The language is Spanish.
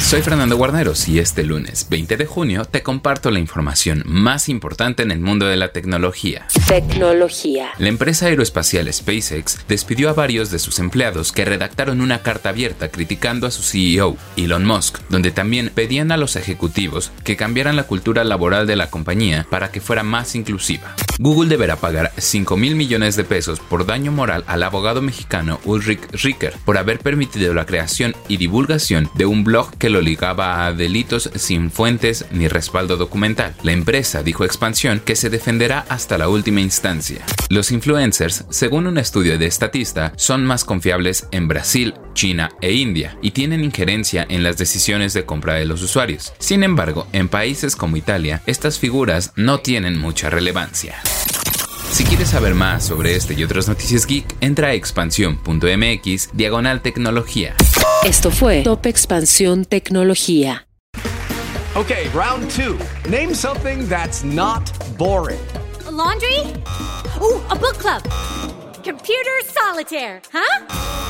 Soy Fernando Guarneros y este lunes 20 de junio te comparto la información más importante en el mundo de la tecnología. Tecnología. La empresa aeroespacial SpaceX despidió a varios de sus empleados que redactaron una carta abierta criticando a su CEO, Elon Musk, donde también pedían a los ejecutivos que cambiaran la cultura laboral de la compañía para que fuera más inclusiva. Google deberá pagar 5 mil millones de pesos por daño moral al abogado mexicano Ulrich Ricker por haber permitido la creación y divulgación de un blog que lo ligaba a delitos sin fuentes ni respaldo documental. La empresa dijo Expansión que se defenderá hasta la última instancia. Los influencers, según un estudio de Estatista, son más confiables en Brasil, China e India y tienen injerencia en las decisiones de compra de los usuarios. Sin embargo, en países como Italia, estas figuras no tienen mucha relevancia. Si quieres saber más sobre este y otras noticias geek, entra a expansión.mx diagonal tecnología. Esto fue Top Expansión Tecnología. Okay, round two. Name something that's not boring. A laundry? Ooh, a book club. Computer solitaire, huh?